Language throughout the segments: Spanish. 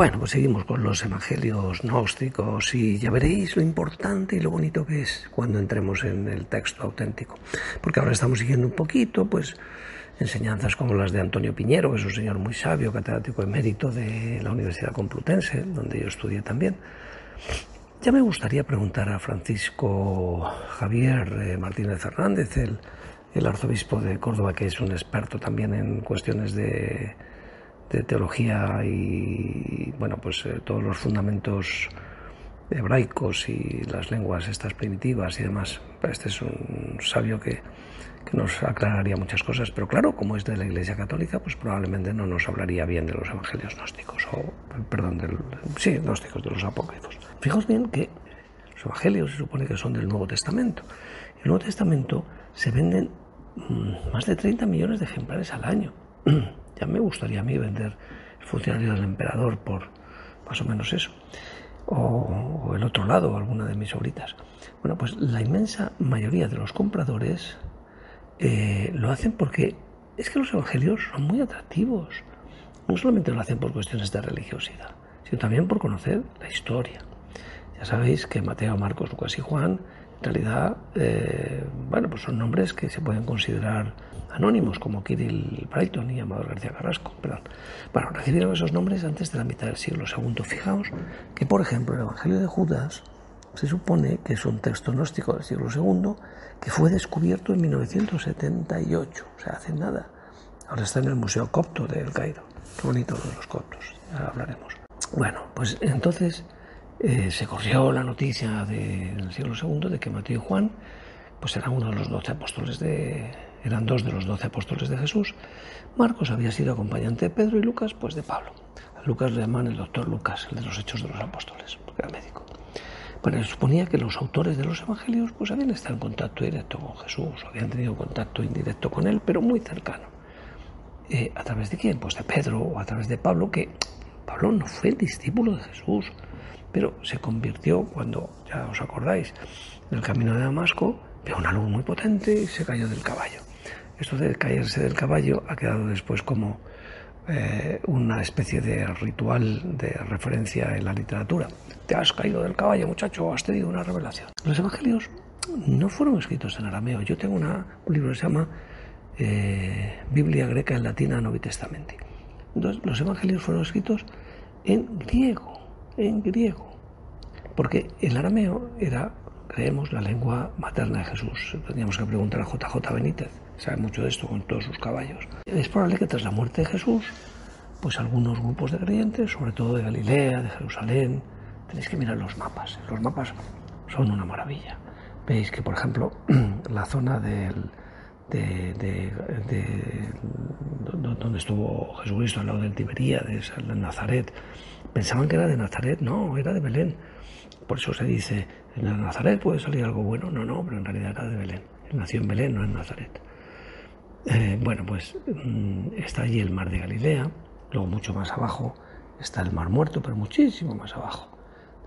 Bueno, pues seguimos con los evangelios gnósticos y ya veréis lo importante y lo bonito que es cuando entremos en el texto auténtico. Porque ahora estamos siguiendo un poquito, pues, enseñanzas como las de Antonio Piñero, que es un señor muy sabio, catedrático emérito de la Universidad Complutense, donde yo estudié también. Ya me gustaría preguntar a Francisco Javier eh, Martínez Fernández, el, el arzobispo de Córdoba, que es un experto también en cuestiones de de teología y bueno pues eh, todos los fundamentos hebraicos y las lenguas estas primitivas y demás. Este es un sabio que, que, nos aclararía muchas cosas pero claro como es de la iglesia católica pues probablemente no nos hablaría bien de los evangelios gnósticos o perdón del, sí gnósticos de los apócrifos. Fijaos bien que los evangelios se supone que son del Nuevo Testamento. El Nuevo Testamento se venden mm, más de 30 millones de ejemplares al año Ya me gustaría a mí vender el funcionario del emperador por más o menos eso. O, el otro lado, alguna de mis obritas. Bueno, pues la inmensa mayoría de los compradores eh, lo hacen porque es que los evangelios son muy atractivos. No solamente lo hacen por cuestiones de religiosidad, sino también por conocer la historia. Ya sabéis que Mateo, Marcos, Lucas y Juan, en realidad, eh, bueno, pues son nombres que se pueden considerar anónimos como Kirill Brighton y Amador García Carrasco. Perdón. Bueno, recibieron esos nombres antes de la mitad del siglo II. Fijaos que, por ejemplo, el Evangelio de Judas se supone que es un texto gnóstico del siglo II que fue descubierto en 1978, o sea, hace nada. Ahora está en el Museo Copto de El Cairo. Qué bonito lo de los coptos, ya hablaremos. Bueno, pues entonces eh, se corrió la noticia del siglo II de que Mateo y Juan pues eran uno de los doce apóstoles de, eran dos de los doce apóstoles de Jesús. Marcos había sido acompañante de Pedro y Lucas, pues de Pablo. A Lucas le llaman el doctor Lucas, el de los Hechos de los Apóstoles, porque era médico. Bueno, se suponía que los autores de los evangelios pues habían estado en contacto directo con Jesús, habían tenido contacto indirecto con él, pero muy cercano. Eh, ¿A través de quién? Pues de Pedro o a través de Pablo, que Pablo no fue el discípulo de Jesús, pero se convirtió cuando, ya os acordáis, en el camino de Damasco, vio una luz muy potente y se cayó del caballo. Esto de caerse del caballo ha quedado después como eh, una especie de ritual de referencia en la literatura. Te has caído del caballo, muchacho, has tenido una revelación. Los evangelios no fueron escritos en arameo. Yo tengo un libro que se llama eh, Biblia greca en latina Novi Testamenti. Entonces, los evangelios fueron escritos en griego, en griego. Porque el arameo era, creemos, la lengua materna de Jesús. Teníamos que preguntar a JJ Benítez sabe mucho de esto con todos sus caballos. Es probable que tras la muerte de Jesús, pues algunos grupos de creyentes, sobre todo de Galilea, de Jerusalén, tenéis que mirar los mapas. Los mapas son una maravilla. Veis que, por ejemplo, la zona del, de, de, donde estuvo Jesucristo, al lado del Tiberíades, de Nazaret, pensaban que era de Nazaret, no, era de Belén. Por eso se dice, en Nazaret puede salir algo bueno, no, no, pero en realidad era de Belén. Nació en Belén, no en Nazaret. Eh, bueno, pues mm, está allí el mar de Galilea, luego mucho más abajo está el mar muerto, pero muchísimo más abajo.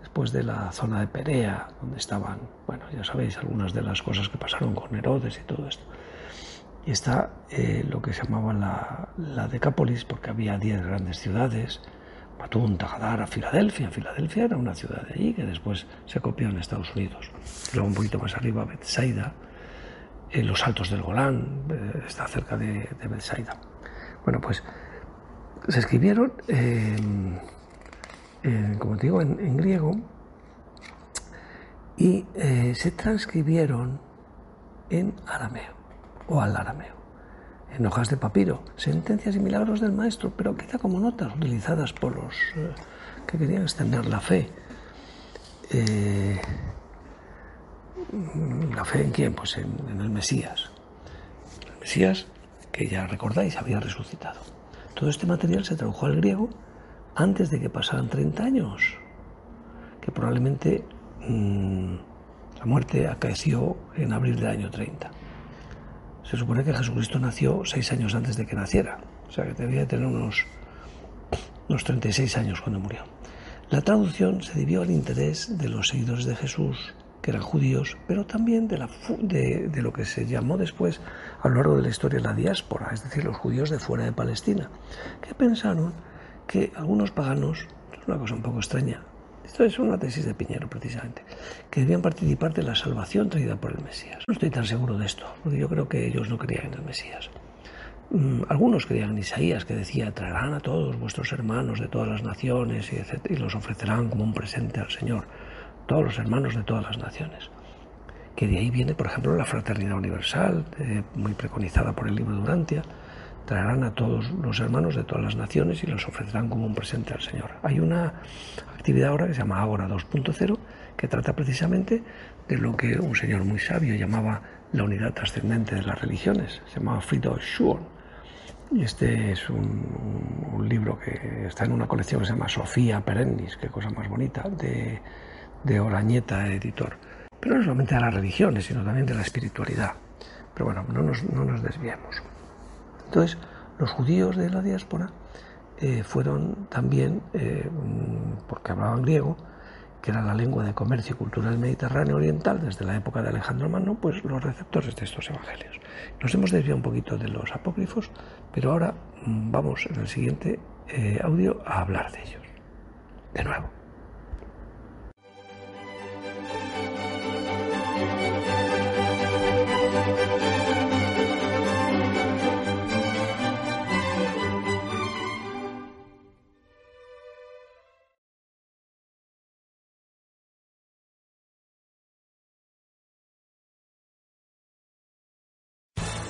Después de la zona de Perea, donde estaban, bueno, ya sabéis algunas de las cosas que pasaron con Herodes y todo esto. Y está eh, lo que se llamaba la, la Decápolis, porque había diez grandes ciudades, Matunta, Gadara, Filadelfia. Filadelfia era una ciudad de allí que después se copió en Estados Unidos. Luego un poquito más arriba, Bethsaida, en los altos del Golán, eh, está cerca de, de Bethsaida. Bueno, pues se escribieron, como te digo, en, griego y eh, se transcribieron en arameo o al arameo, en hojas de papiro, sentencias y milagros del maestro, pero quizá como notas utilizadas por los eh, que querían extender la fe. ¿La fe en quién? Pues en, el Mesías. El Mesías que ya recordáis había resucitado. Todo este material se tradujo al griego antes de que pasaran 30 años, que probablemente mmm, la muerte acaeció en abril del año 30. Se supone que Jesucristo nació seis años antes de que naciera, o sea que debía de tener unos, unos 36 años cuando murió. La traducción se debió al interés de los seguidores de Jesús, que eran judíos, pero también de, la, de, de, lo que se llamó después a lo largo de la historia la diáspora, es decir, los judíos de fuera de Palestina, que pensaron que algunos paganos, es una cosa un poco extraña, esto es una tesis de Piñero precisamente, que debían participar de la salvación traída por el Mesías. No estoy tan seguro de esto, porque yo creo que ellos no creían en el Mesías. Mm, algunos creían en Isaías, que decía, traerán a todos vuestros hermanos de todas las naciones y, y los ofrecerán como un presente al Señor todos los hermanos de todas las naciones. Que de ahí viene, por ejemplo, la fraternidad universal, eh, muy preconizada por el libro de Durantia. Traerán a todos los hermanos de todas las naciones y los ofrecerán como un presente al Señor. Hay una actividad ahora que se llama Agora 2.0 que trata precisamente de lo que un señor muy sabio llamaba la unidad trascendente de las religiones. Se llamaba Friedrich Schwann. Y este es un, un, libro que está en una colección que se llama Sofía Perennis, qué cosa más bonita, de de Orañeta, editor. Pero no solamente de las religiones, sino también de la espiritualidad. Pero bueno, no nos, no nos desviemos. Entonces, los judíos de la diáspora eh, fueron también, eh, porque hablaban griego, que era la lengua de comercio y cultura del Mediterráneo Oriental desde la época de Alejandro Magno, pues los receptores de estos evangelios. Nos hemos desviado un poquito de los apócrifos, pero ahora mm, vamos en el siguiente eh, audio a hablar de ellos. De nuevo.